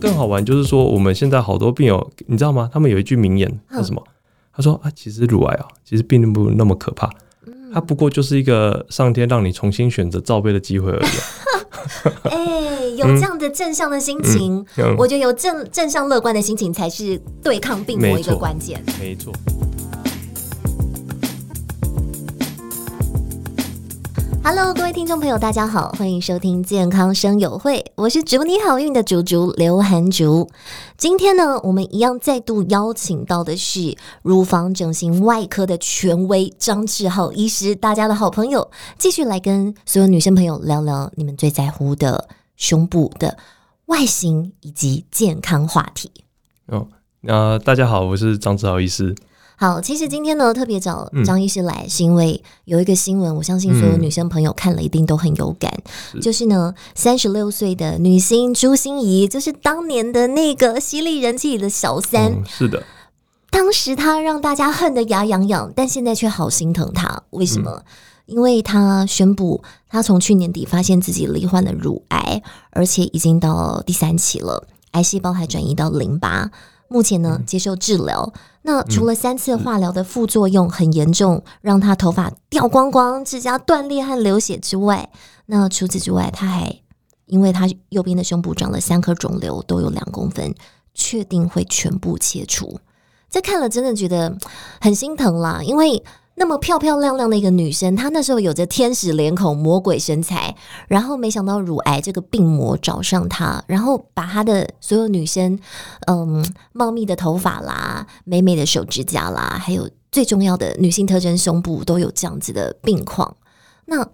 更好玩就是说，我们现在好多病友，你知道吗？他们有一句名言叫什么？他说啊，其实乳癌啊，其实并不那么可怕，它不过就是一个上天让你重新选择罩杯的机会而已。哎、欸，有这样的正向的心情，嗯嗯、我觉得有正正向乐观的心情才是对抗病魔一个关键。没错。Hello，各位听众朋友，大家好，欢迎收听健康生友会，我是祝你好运的竹竹刘涵竹。今天呢，我们一样再度邀请到的是乳房整形外科的权威张志浩医师，大家的好朋友，继续来跟所有女生朋友聊聊你们最在乎的胸部的外形以及健康话题。哦，那、呃、大家好，我是张志浩医师。好，其实今天呢，特别找张医师来，是因为有一个新闻，嗯、我相信所有女生朋友看了一定都很有感，嗯、就是呢，三十六岁的女星朱心怡，就是当年的那个犀利人气里的小三，嗯，是的，当时她让大家恨得牙痒痒，但现在却好心疼她，为什么？嗯、因为她宣布，她从去年底发现自己罹患了乳癌，而且已经到第三期了，癌细胞还转移到淋巴。目前呢，接受治疗。那除了三次化疗的副作用很严重，让他头发掉光光、指甲断裂和流血之外，那除此之外，他还因为他右边的胸部长了三颗肿瘤，都有两公分，确定会全部切除。这看了真的觉得很心疼啦，因为。那么漂漂亮亮的一个女生，她那时候有着天使脸孔、魔鬼身材，然后没想到乳癌这个病魔找上她，然后把她的所有女生，嗯，茂密的头发啦、美美的手指甲啦，还有最重要的女性特征胸部都有这样子的病况。那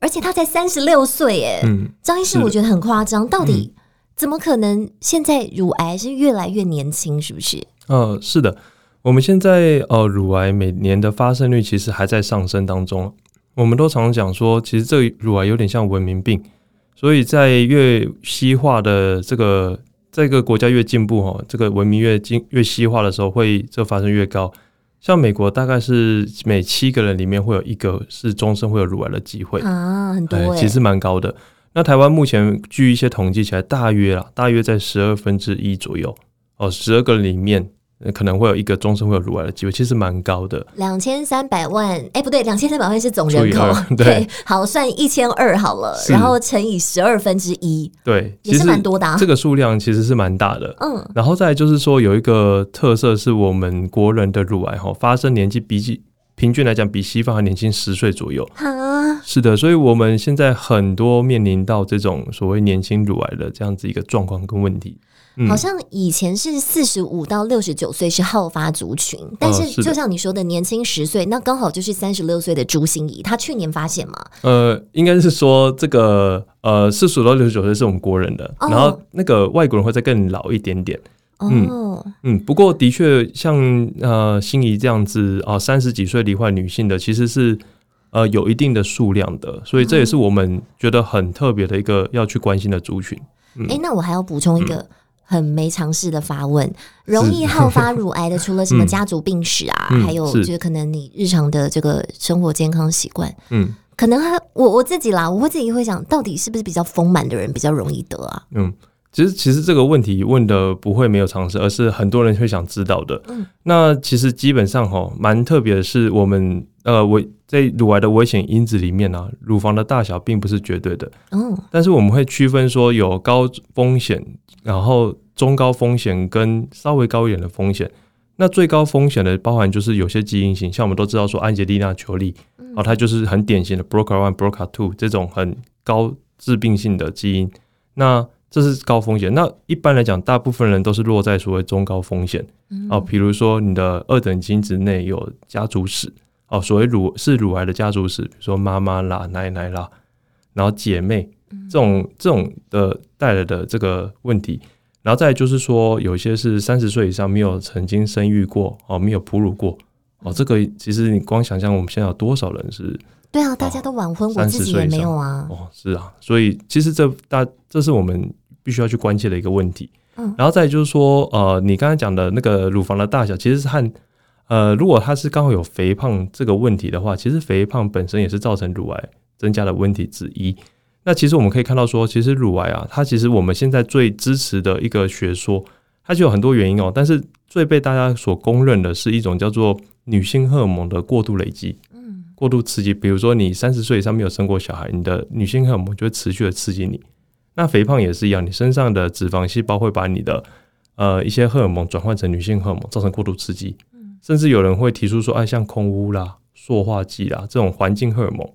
而且她才三十六岁，哎，张医师，我觉得很夸张，到底怎么可能？现在乳癌是越来越年轻，是不是？呃，是的。我们现在呃，乳癌每年的发生率其实还在上升当中。我们都常常讲说，其实这个乳癌有点像文明病，所以在越西化的这个这个国家越进步哈，这个文明越进越西化的时候，会这发生越高。像美国大概是每七个人里面会有一个是终身会有乳癌的机会啊，很多哎，其实蛮高的。那台湾目前据一些统计起来，大约啊，大约在十二分之一左右哦，十二个人里面。可能会有一个终身会有乳癌的机会，其实蛮高的。两千三百万，哎、欸，不对，两千三百万是总人口，对，对，好，算一千二好了，然后乘以十二分之一，对，也是蛮多的、啊。这个数量其实是蛮大的，嗯。然后再就是说，有一个特色是我们国人的乳癌哈，发生年纪比起平均来讲比西方还年轻十岁左右。啊，是的，所以我们现在很多面临到这种所谓年轻乳癌的这样子一个状况跟问题。好像以前是四十五到六十九岁是好发族群，但是就像你说的，年轻十岁，那刚好就是三十六岁的朱心怡，她去年发现嘛？呃，应该是说这个呃，四十五到六十九岁是我们国人的，哦、然后那个外国人会再更老一点点。嗯、哦，嗯，不过的确像呃，心怡这样子啊，三十几岁罹患女性的，其实是呃有一定的数量的，所以这也是我们觉得很特别的一个要去关心的族群。哎、嗯欸，那我还要补充一个。嗯很没常识的发问，容易好发乳癌的，除了什么家族病史啊，嗯、还有就是可能你日常的这个生活健康习惯，嗯，可能还我我自己啦，我会自己会想到底是不是比较丰满的人比较容易得啊？嗯，其实其实这个问题问的不会没有常识，而是很多人会想知道的。嗯，那其实基本上哈，蛮特别的是，我们呃，我在乳癌的危险因子里面呢、啊，乳房的大小并不是绝对的，哦，但是我们会区分说有高风险。然后中高风险跟稍微高一点的风险，那最高风险的包含就是有些基因型，像我们都知道说安吉丽娜·裘莉，哦，它就是很典型的 BRCA1、BRCA2 这种很高致病性的基因，那这是高风险。那一般来讲，大部分人都是落在所谓中高风险，哦，比如说你的二等精子内有家族史，哦，所谓乳是乳癌的家族史，比如说妈妈啦、奶奶啦，然后姐妹。这种这种的带来的这个问题，然后再就是说，有一些是三十岁以上没有曾经生育过哦，没有哺乳过哦，这个其实你光想象我们现在有多少人是？对啊，大家都晚婚，我自己也没有啊。哦，是啊，所以其实这大这是我们必须要去关切的一个问题。嗯，然后再就是说，呃，你刚才讲的那个乳房的大小，其实是和呃，如果他是刚好有肥胖这个问题的话，其实肥胖本身也是造成乳癌增加的问题之一。那其实我们可以看到说，其实乳癌啊，它其实我们现在最支持的一个学说，它就有很多原因哦。但是最被大家所公认的是一种叫做女性荷尔蒙的过度累积，嗯，过度刺激。比如说你三十岁以上没有生过小孩，你的女性荷尔蒙就会持续的刺激你。那肥胖也是一样，你身上的脂肪细胞会把你的呃一些荷尔蒙转换成女性荷尔蒙，造成过度刺激。甚至有人会提出说，哎，像空污啦、塑化剂啦这种环境荷尔蒙，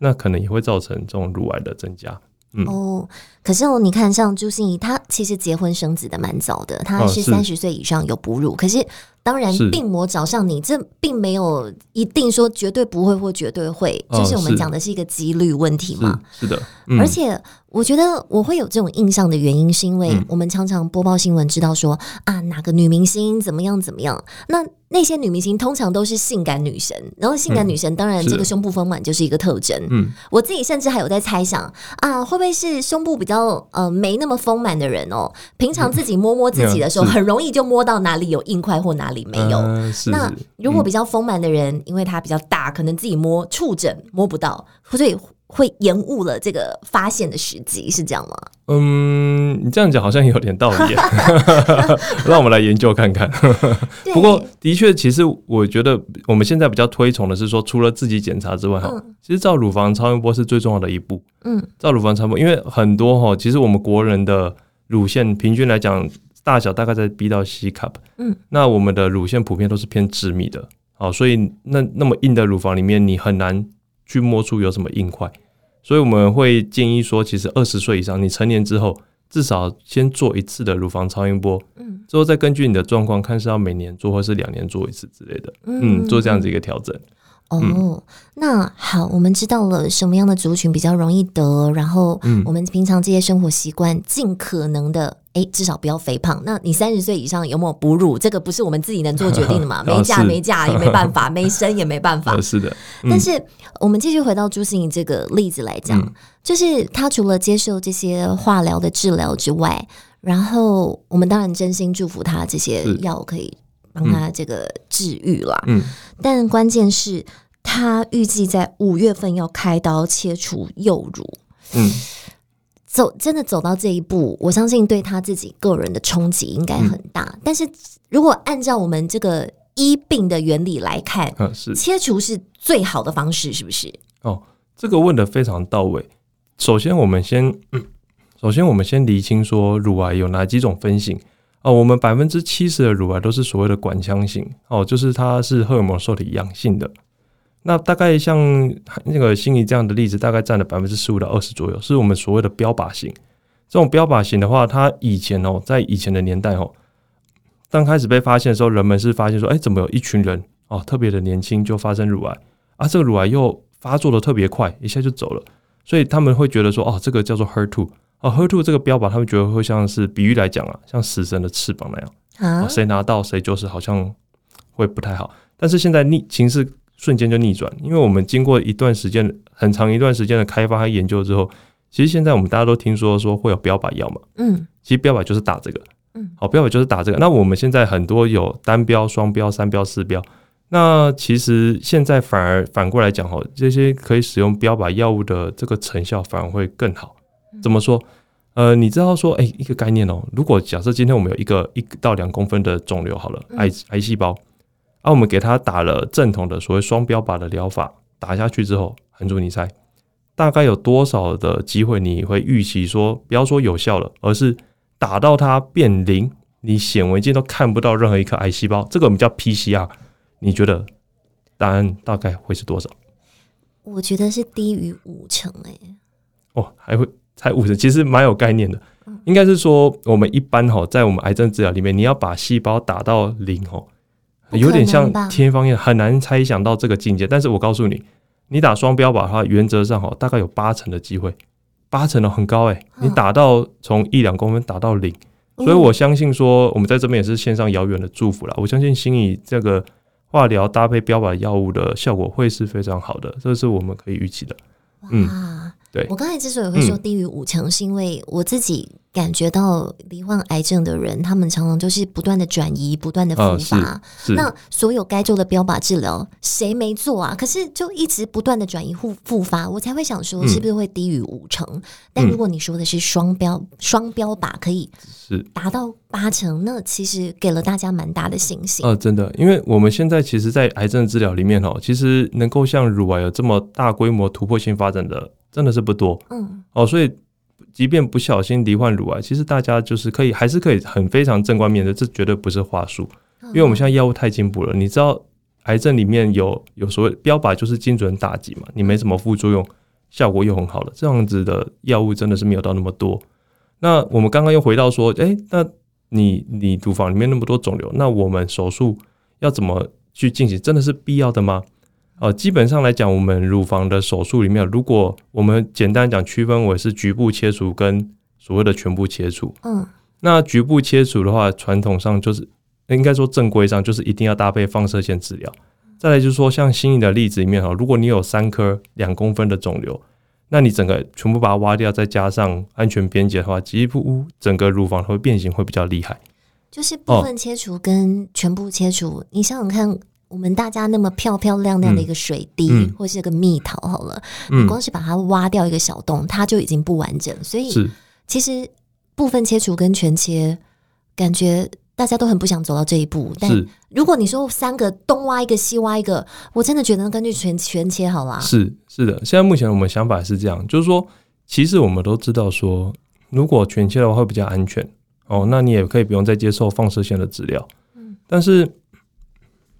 那可能也会造成这种乳癌的增加。嗯、哦，可是哦，你看，像朱心怡，她其实结婚生子的蛮早的，她是三十岁以上有哺乳，哦、可是。当然，病魔找上你，这并没有一定说绝对不会或绝对会，就、哦、是我们讲的是一个几率问题嘛。是，是的，嗯、而且我觉得我会有这种印象的原因，是因为我们常常播报新闻，知道说、嗯、啊哪个女明星怎么样怎么样，那那些女明星通常都是性感女神，然后性感女神当然这个胸部丰满就是一个特征。嗯，我自己甚至还有在猜想啊，会不会是胸部比较呃没那么丰满的人哦，平常自己摸摸自己的时候，很容易就摸到哪里有硬块或哪里。没有。呃、那如果比较丰满的人，嗯、因为他比较大，可能自己摸触诊摸不到，所以会延误了这个发现的时机，是这样吗？嗯，你这样讲好像有点道理，让我们来研究看看。不过，的确，其实我觉得我们现在比较推崇的是说，除了自己检查之外，哈、嗯，其实照乳房超音波是最重要的一步。嗯，照乳房超音波，因为很多哈，其实我们国人的乳腺平均来讲。大小大概在 B 到 C cup，嗯，那我们的乳腺普遍都是偏致密的，好，所以那那么硬的乳房里面，你很难去摸出有什么硬块，所以我们会建议说，其实二十岁以上，你成年之后，至少先做一次的乳房超音波，嗯，之后再根据你的状况，看是要每年做或是两年做一次之类的，嗯，做这样子一个调整。哦，嗯、那好，我们知道了什么样的族群比较容易得，然后我们平常这些生活习惯，尽可能的，哎，至少不要肥胖。那你三十岁以上有没有哺乳？这个不是我们自己能做决定的嘛？没嫁没嫁也没办法，没生也没办法。是的，嗯、但是我们继续回到朱心怡这个例子来讲，嗯、就是他除了接受这些化疗的治疗之外，然后我们当然真心祝福他这些药可以帮他这个治愈啦。嗯，但关键是。他预计在五月份要开刀切除右乳，嗯，走真的走到这一步，我相信对他自己个人的冲击应该很大。嗯、但是如果按照我们这个医病的原理来看，嗯，是切除是最好的方式，是不是？哦，这个问的非常到位。首先，我们先，嗯、首先我们先厘清说乳癌有哪几种分型哦。我们百分之七十的乳癌都是所谓的管腔型哦，就是它是荷尔蒙受体阳性的。那大概像那个心仪这样的例子，大概占了百分之十五到二十左右，是我们所谓的标靶型。这种标靶型的话，它以前哦，在以前的年代哦，刚开始被发现的时候，人们是发现说，哎，怎么有一群人哦，特别的年轻就发生乳癌啊？这个乳癌又发作的特别快，一下就走了，所以他们会觉得说，哦，这个叫做 HER2 哦，HER2 这个标靶，他们觉得会像是比喻来讲啊，像死神的翅膀那样啊，谁拿到谁就是好像会不太好。但是现在逆情势。瞬间就逆转，因为我们经过一段时间很长一段时间的开发和研究之后，其实现在我们大家都听说说会有标靶药嘛，嗯，其实标靶就是打这个，嗯，好，标靶就是打这个。那我们现在很多有单标、双标、三标、四标，那其实现在反而反过来讲哈，这些可以使用标靶药物的这个成效反而会更好。怎么说？呃，你知道说，哎，一个概念哦，如果假设今天我们有一个一到两公分的肿瘤，好了，癌癌细胞。啊，我们给他打了正统的所谓双标靶的疗法，打下去之后，韩主你猜大概有多少的机会你会预期说，不要说有效了，而是打到它变零，你显微镜都看不到任何一颗癌细胞，这个我们叫 PCR，你觉得答案大概会是多少？我觉得是低于五成诶、欸。哦，还会才五十，其实蛮有概念的。应该是说，我们一般哈，在我们癌症治疗里面，你要把细胞打到零哦。有点像天方夜，很难猜想到这个境界。但是我告诉你，你打双标靶的话，原则上哈，大概有八成的机会，八成的很高哎。你打到从一两公分打到零，所以我相信说，我们在这边也是献上遥远的祝福啦。我相信心仪这个化疗搭配标靶药物的效果会是非常好的，这是我们可以预期的。嗯，对，我刚才之所以会说低于五成，是因为我自己感觉到罹患癌症的人，他们常常就是不断的转移，不断的复发。哦、那所有该做的标靶治疗，谁没做啊？可是就一直不断的转移复复发，我才会想说，是不是会低于五成？嗯、但如果你说的是双标双标靶可以是达到八成，那其实给了大家蛮大的信心。呃，真的，因为我们现在其实，在癌症治疗里面哦，其实能够像乳癌有这么大规模突破性发展的。真的是不多，嗯，哦，所以即便不小心罹患乳癌，其实大家就是可以，还是可以很非常正观面的，这绝对不是话术，因为我们现在药物太进步了。你知道，癌症里面有有所谓标靶，就是精准打击嘛，你没什么副作用，效果又很好了，这样子的药物真的是没有到那么多。那我们刚刚又回到说，诶，那你你乳房里面那么多肿瘤，那我们手术要怎么去进行？真的是必要的吗？呃，基本上来讲，我们乳房的手术里面，如果我们简单讲区分为是局部切除跟所谓的全部切除，嗯，那局部切除的话，传统上就是应该说正规上就是一定要搭配放射线治疗。再来就是说，像新颖的例子里面哈，如果你有三颗两公分的肿瘤，那你整个全部把它挖掉，再加上安全边界的话，几乎整个乳房会变形会比较厉害。就是部分切除跟全部切除，哦、你想想看。我们大家那么漂漂亮亮的一个水滴，或是个蜜桃，好了，嗯、你光是把它挖掉一个小洞，它就已经不完整。所以，其实部分切除跟全切，感觉大家都很不想走到这一步。但如果你说三个东挖一个西挖一个，我真的觉得根据全全切好了。是是的，现在目前我们想法是这样，就是说，其实我们都知道说，如果全切的话会比较安全哦，那你也可以不用再接受放射线的治疗。嗯，但是。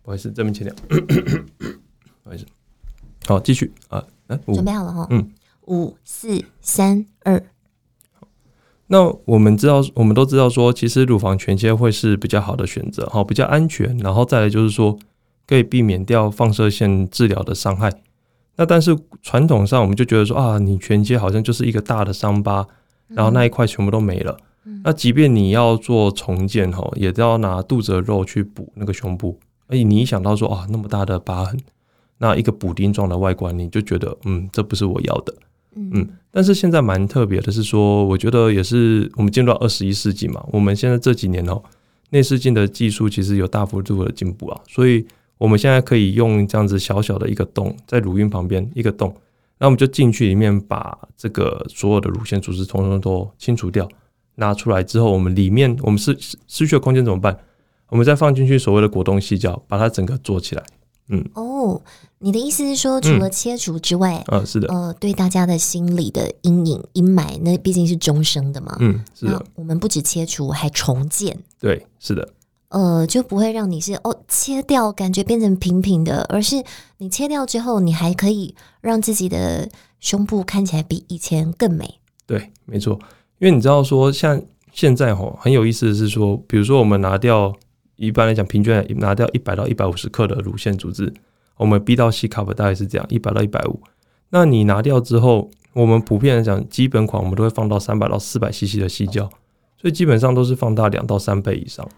不好意思，这边切掉。不好意思，好，继续啊，来，准备好了哈。嗯，五四三二。那我们知道，我们都知道说，其实乳房全切会是比较好的选择，好，比较安全。然后再来就是说，可以避免掉放射线治疗的伤害。那但是传统上，我们就觉得说啊，你全切好像就是一个大的伤疤，然后那一块全部都没了。嗯、那即便你要做重建哈，也都要拿肚子的肉去补那个胸部。哎，你一想到说啊，那么大的疤痕，那一个补丁状的外观，你就觉得嗯，这不是我要的，嗯。但是现在蛮特别的是说，我觉得也是我们进入到二十一世纪嘛，我们现在这几年哦，内视镜的技术其实有大幅度的进步啊，所以我们现在可以用这样子小小的一个洞，在乳晕旁边一个洞，那我们就进去里面把这个所有的乳腺组织通通都清除掉，拿出来之后，我们里面我们失失去的空间怎么办？我们再放进去所谓的果冻细胶，把它整个做起来。嗯，哦，你的意思是说，除了切除之外，嗯，是的，呃，对大家的心理的阴影阴霾，那毕竟是终生的嘛。嗯，是的。我们不止切除，还重建。对，是的。呃，就不会让你是哦切掉，感觉变成平平的，而是你切掉之后，你还可以让自己的胸部看起来比以前更美。对，没错。因为你知道说，像现在吼很有意思的是说，比如说我们拿掉。一般来讲，平均拿掉一百到一百五十克的乳腺组织，我们 B 到 C cup 大概是这样，一百到一百五。那你拿掉之后，我们普遍来讲，基本款我们都会放到三百到四百 CC 的细胶，所以基本上都是放大两到三倍以上。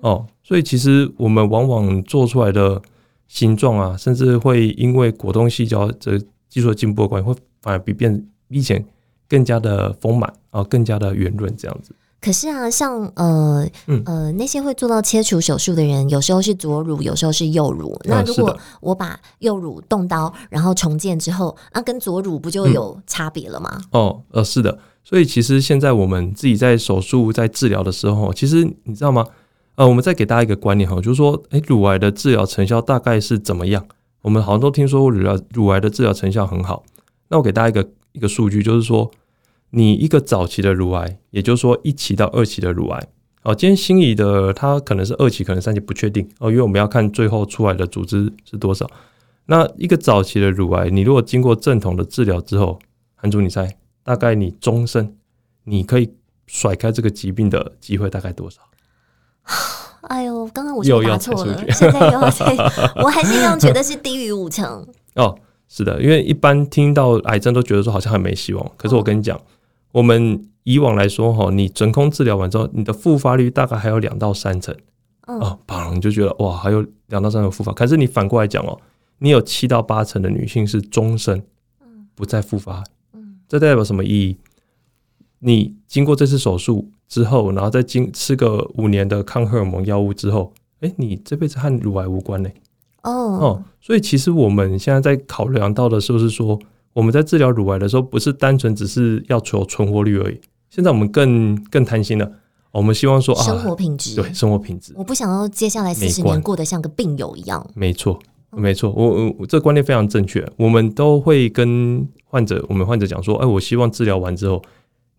哦，所以其实我们往往做出来的形状啊，甚至会因为果冻细胶这技术的进步的关系，会反而比变以前更加的丰满啊，更加的圆润这样子。可是啊，像呃、嗯、呃那些会做到切除手术的人，有时候是左乳，有时候是右乳。嗯、那如果我把右乳动刀，然后重建之后，啊，跟左乳不就有差别了吗？嗯、哦，呃，是的。所以其实现在我们自己在手术在治疗的时候，其实你知道吗？呃，我们再给大家一个观念哈，就是说，哎，乳癌的治疗成效大概是怎么样？我们好像都听说乳癌乳癌的治疗成效很好。那我给大家一个一个数据，就是说。你一个早期的乳癌，也就是说一期到二期的乳癌，哦，今天心仪的它可能是二期，可能三期不确定哦，因为我们要看最后出来的组织是多少。那一个早期的乳癌，你如果经过正统的治疗之后，韩主你猜，大概你终身你可以甩开这个疾病的机会大概多少？哎呦，刚刚我又答错了，现在又要猜，我还是一样觉得是低于五成。哦，是的，因为一般听到癌症都觉得说好像很没希望，可是我跟你讲。哦我们以往来说，哈，你整空治疗完之后，你的复发率大概还有两到三成，啊，砰，你就觉得哇，还有两到三成复发。可是你反过来讲哦，你有七到八成的女性是终身不再复发，这代表什么意义？你经过这次手术之后，然后再经吃个五年的抗荷尔蒙药物之后，哎，你这辈子和乳癌无关嘞。哦哦，所以其实我们现在在考量到的是不是说，我们在治疗乳癌的时候，不是单纯只是要求存活率而已。现在我们更更贪心了，我们希望说啊，生活品质，对生活品质，我不想要接下来四十年过得像个病友一样。没错，没错，我我这个观念非常正确。我们都会跟患者，我们患者讲说，哎，我希望治疗完之后，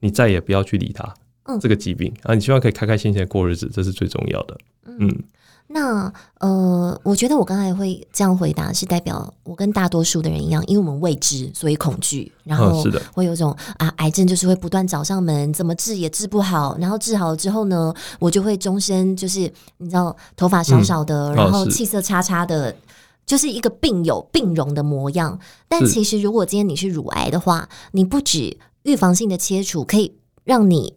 你再也不要去理他，嗯，这个疾病。啊，你希望可以开开心心的过日子，这是最重要的，嗯。嗯那呃，我觉得我刚才会这样回答，是代表我跟大多数的人一样，因为我们未知，所以恐惧，然后会有种啊，癌症就是会不断找上门，怎么治也治不好，然后治好了之后呢，我就会终身就是你知道，头发少少的，嗯、然后气色差差的，就是一个病友病容的模样。但其实，如果今天你是乳癌的话，你不止预防性的切除可以让你。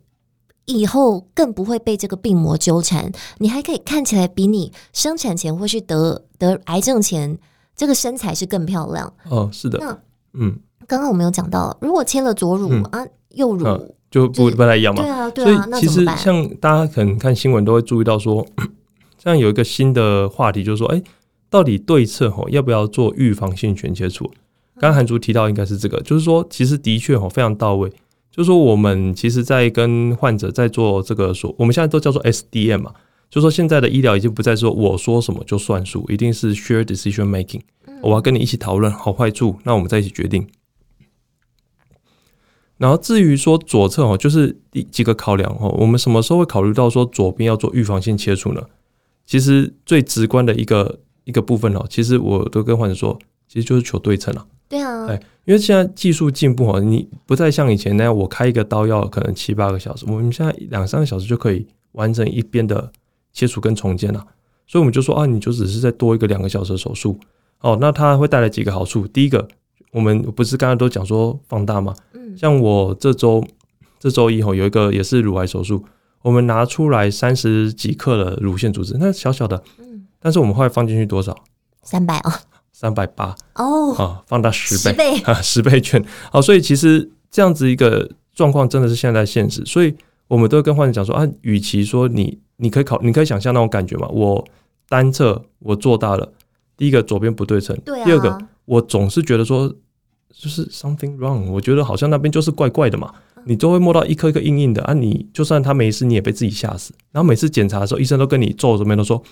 以后更不会被这个病魔纠缠，你还可以看起来比你生产前或是得得癌症前这个身材是更漂亮。哦，是的。那嗯，刚刚我们有讲到，如果切了左乳、嗯、啊，右乳、嗯、就不不太一样嘛。对啊，对啊。所以其实像大家可能看新闻都会注意到说，像有一个新的话题，就是说，哎，到底对策吼要不要做预防性全切除？刚刚韩竹提到应该是这个，就是说，其实的确吼非常到位。就是说，我们其实，在跟患者在做这个说，我们现在都叫做 SDM 嘛。就是说，现在的医疗已经不再说我说什么就算数，一定是 share decision making。我要跟你一起讨论好坏处，那我们再一起决定。然后至于说左侧哦，就是第几个考量哦，我们什么时候会考虑到说左边要做预防性切除呢？其实最直观的一个一个部分哦，其实我都跟患者说，其实就是求对称啊。对啊，哎，因为现在技术进步哦，你不再像以前那样，我开一个刀要可能七八个小时，我们现在两三个小时就可以完成一边的切除跟重建了。所以我们就说啊，你就只是再多一个两个小时的手术哦，那它会带来几个好处。第一个，我们不是刚刚都讲说放大吗？嗯，像我这周这周一吼有一个也是乳癌手术，我们拿出来三十几克的乳腺组织，那小小的，嗯，但是我们后来放进去多少？三百哦。三百八哦，啊，放大十倍，十倍啊，十倍券。好，所以其实这样子一个状况真的是现在现实，所以我们都会跟患者讲说啊，与其说你你可以考，你可以想象那种感觉嘛，我单侧我做大了，第一个左边不对称，对啊，第二个我总是觉得说就是 something wrong，我觉得好像那边就是怪怪的嘛，你都会摸到一颗一颗硬硬的啊，你就算他没事，你也被自己吓死。然后每次检查的时候，医生都跟你皱着眉头说。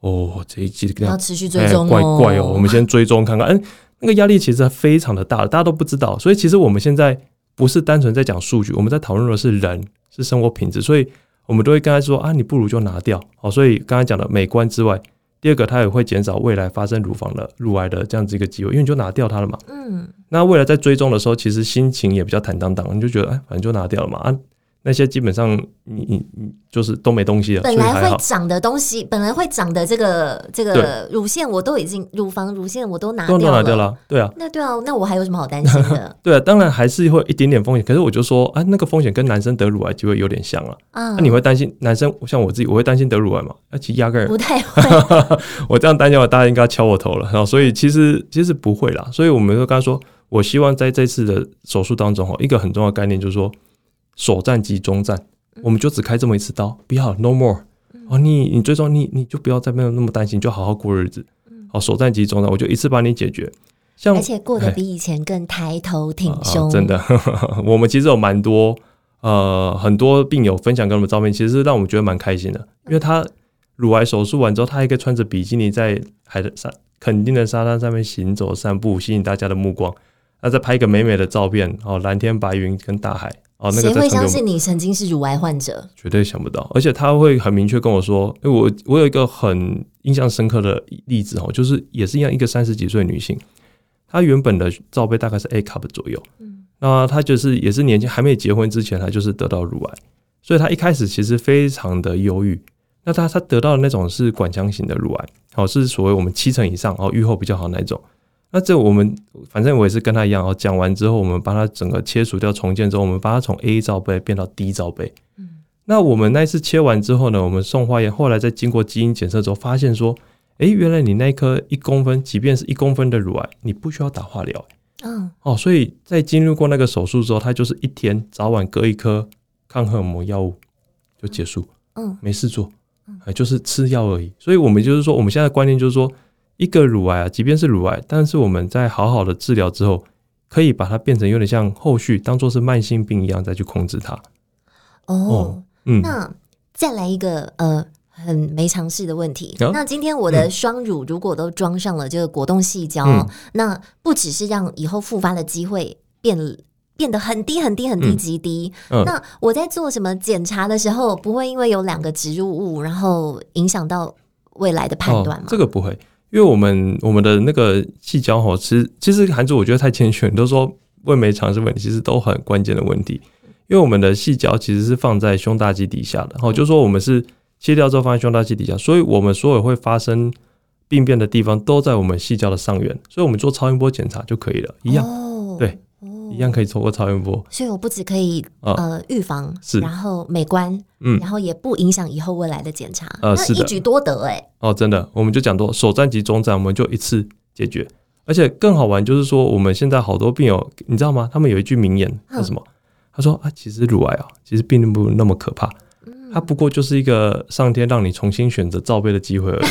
哦，这一季要持续追踪、哦，怪怪哦。我们先追踪看看，嗯，那个压力其实非常的大，大家都不知道。所以其实我们现在不是单纯在讲数据，我们在讨论的是人，是生活品质。所以我们都会跟他说啊，你不如就拿掉。好，所以刚才讲的美观之外，第二个它也会减少未来发生乳房的乳癌的这样子一个机会，因为你就拿掉它了嘛。嗯，那未来在追踪的时候，其实心情也比较坦荡荡，你就觉得哎，反正就拿掉了嘛。啊那些基本上你你你就是都没东西了。本来会长的东西，本来会长的这个这个乳腺，我都已经乳房乳腺我都拿掉了。都拿掉了，对啊。那对啊，那我还有什么好担心的？对啊，当然还是会有一点点风险。可是我就说，啊，那个风险跟男生得乳癌就会有点像了啊。那你会担心男生像我自己，我会担心得乳癌吗？啊，其实压根儿不太会。我这样担心的话，大家应该敲我头了。然后，所以其实其实不会啦。所以我们就刚才说，我希望在这次的手术当中，哈，一个很重要的概念就是说，首战即中战。我们就只开这么一次刀，不要 no more。哦，你你最终你你就不要再没有那么担心，就好好过日子。好，首战即终战，我就一次把你解决。像而且过得比以前更抬头挺胸。啊、真的呵呵，我们其实有蛮多呃很多病友分享给我们照片，其实是让我们觉得蛮开心的，因为他乳癌手术完之后，他还可以穿着比基尼在海的沙肯定的沙滩上面行走散步，吸引大家的目光。那再拍一个美美的照片，哦，蓝天白云跟大海。哦，那个谁会相信你曾经是乳癌患者？绝对想不到，而且他会很明确跟我说，因为我我有一个很印象深刻的例子哦，就是也是一样，一个三十几岁女性，她原本的罩杯大概是 A cup 左右，嗯，那她就是也是年轻还没结婚之前，她就是得到乳癌，所以她一开始其实非常的忧郁。那她她得到的那种是管腔型的乳癌，哦，是所谓我们七成以上，哦，预后比较好那种。那这我们反正我也是跟他一样哦，讲完之后，我们把它整个切除掉重建之后，我们把它从 A 罩杯变到 D 罩杯。嗯，那我们那一次切完之后呢，我们送化验，后来再经过基因检测之后，发现说，诶，原来你那颗一公分，即便是一公分的乳癌，你不需要打化疗。嗯，哦，所以在经历过那个手术之后，他就是一天早晚各一颗抗荷尔蒙药物就结束，嗯，没事做，哎，就是吃药而已。所以我们就是说，我们现在的观念就是说，一个乳癌啊，即便是乳癌，但是我们在好好的治疗之后，可以把它变成有点像后续当做是慢性病一样再去控制它。哦，哦嗯，那再来一个呃。很没常识的问题。哦、那今天我的双乳如果都装上了这个果冻细胶，嗯、那不只是让以后复发的机会变变得很低很低很低极低。嗯嗯、那我在做什么检查的时候，不会因为有两个植入物，然后影响到未来的判断吗、哦？这个不会，因为我们我们的那个细胶哈，其实其实韩主我觉得太谦虚，你都说问没尝试问题，其实都很关键的问题。因为我们的细胶其实是放在胸大肌底下的，哦，就说我们是。切掉之后放在胸大肌底下，所以我们所有会发生病变的地方都在我们细胶的上缘，所以我们做超音波检查就可以了，一样，哦、对，哦、一样可以透过超音波。所以我不只可以呃预防，是，然后美观，嗯，然后也不影响以后未来的检查，呃，是的，一举多得哎、欸。哦，真的，我们就讲多首站及终站，我们就一次解决，而且更好玩就是说，我们现在好多病友，你知道吗？他们有一句名言是什么？嗯、他说啊，其实乳癌啊，其实并不那么可怕。它不过就是一个上天让你重新选择罩杯的机会而已。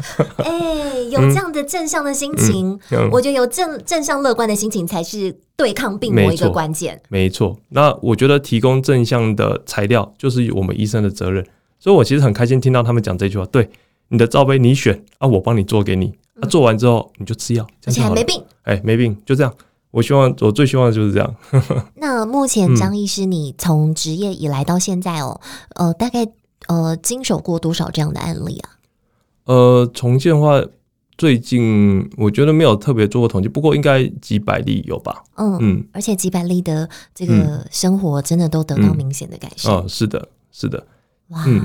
哎、欸，有这样的正向的心情，嗯嗯、我觉得有正正向乐观的心情才是对抗病魔一个关键。没错，那我觉得提供正向的材料就是我们医生的责任。所以我其实很开心听到他们讲这句话。对，你的罩杯你选啊，我帮你做给你。啊，做完之后你就吃药，而且还没病。哎、欸，没病，就这样。我希望，我最希望的就是这样。那目前张医师，你从职业以来到现在哦，嗯、呃，大概呃经手过多少这样的案例啊？呃，重建的话，最近我觉得没有特别做过统计，不过应该几百例有吧？嗯嗯，嗯而且几百例的这个生活真的都得到明显的改善。哦、是的，是的，哇。嗯。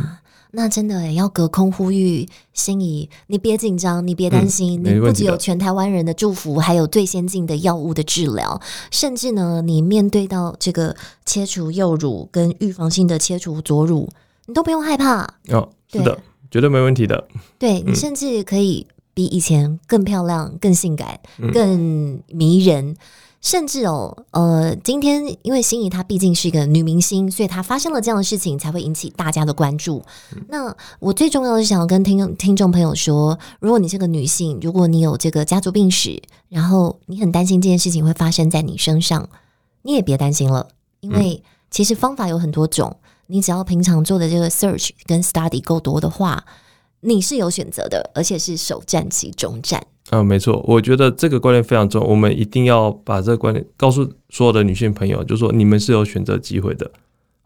那真的要隔空呼吁心仪，你别紧张，你别担心，嗯、你不只有全台湾人的祝福，还有最先进的药物的治疗，甚至呢，你面对到这个切除右乳跟预防性的切除左乳，你都不用害怕。哦，是的，对绝对没问题的。对，你甚至可以比以前更漂亮、更性感、更迷人。嗯甚至哦，呃，今天因为心仪她毕竟是一个女明星，所以她发生了这样的事情才会引起大家的关注。嗯、那我最重要的是想要跟听听众朋友说，如果你是个女性，如果你有这个家族病史，然后你很担心这件事情会发生在你身上，你也别担心了，因为其实方法有很多种，你只要平常做的这个 search 跟 study 够多的话，你是有选择的，而且是首战即终战。嗯，没错，我觉得这个观念非常重要，我们一定要把这个观念告诉所有的女性朋友，就是说你们是有选择机会的。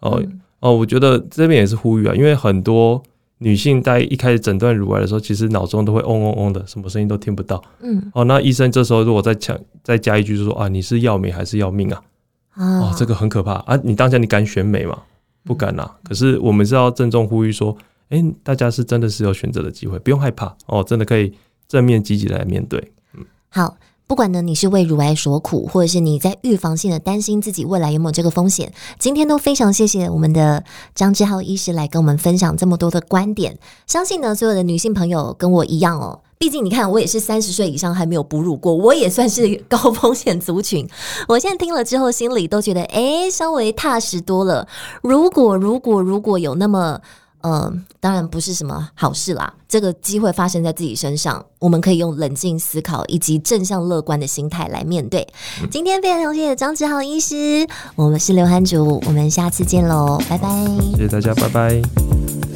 哦、嗯、哦，我觉得这边也是呼吁啊，因为很多女性在一开始诊断乳癌的时候，其实脑中都会嗡嗡嗡的，什么声音都听不到。嗯，哦，那医生这时候如果再强再加一句，就是说啊，你是要美还是要命啊？啊，哦，这个很可怕啊！你当下你敢选美吗？不敢啊。嗯、可是我们是要郑重呼吁说，哎，大家是真的是有选择的机会，不用害怕哦，真的可以。正面积极来面对，嗯，好，不管呢你是为乳癌所苦，或者是你在预防性的担心自己未来有没有这个风险，今天都非常谢谢我们的张志浩医师来跟我们分享这么多的观点。相信呢，所有的女性朋友跟我一样哦，毕竟你看我也是三十岁以上还没有哺乳过，我也算是高风险族群。我现在听了之后，心里都觉得诶，稍微踏实多了。如果如果如果有那么呃，当然不是什么好事啦。这个机会发生在自己身上，我们可以用冷静思考以及正向乐观的心态来面对。嗯、今天非常谢谢张志豪医师，我们是刘涵竹，我们下次见喽，拜拜。谢谢大家，拜拜。